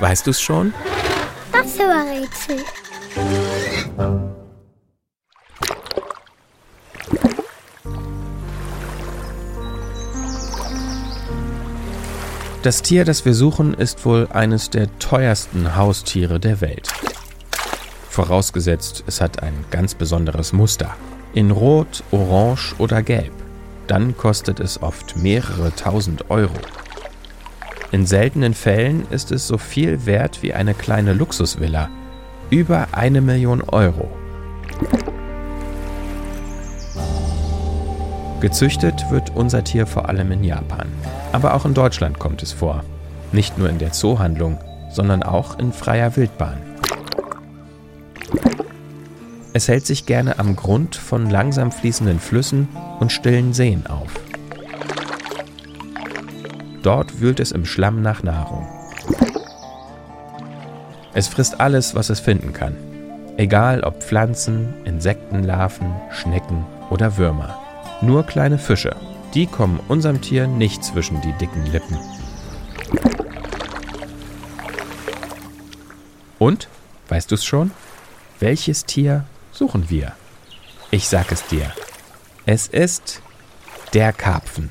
Weißt du es schon? Das Rätsel. Das Tier, das wir suchen, ist wohl eines der teuersten Haustiere der Welt. Vorausgesetzt, es hat ein ganz besonderes Muster. In Rot, Orange oder Gelb. Dann kostet es oft mehrere tausend Euro. In seltenen Fällen ist es so viel wert wie eine kleine Luxusvilla. Über eine Million Euro. Gezüchtet wird unser Tier vor allem in Japan. Aber auch in Deutschland kommt es vor. Nicht nur in der Zoohandlung, sondern auch in freier Wildbahn. Es hält sich gerne am Grund von langsam fließenden Flüssen und stillen Seen auf. Dort wühlt es im Schlamm nach Nahrung. Es frisst alles, was es finden kann. Egal ob Pflanzen, Insektenlarven, Schnecken oder Würmer. Nur kleine Fische. Die kommen unserem Tier nicht zwischen die dicken Lippen. Und, weißt du es schon? Welches Tier suchen wir? Ich sag es dir. Es ist der Karpfen.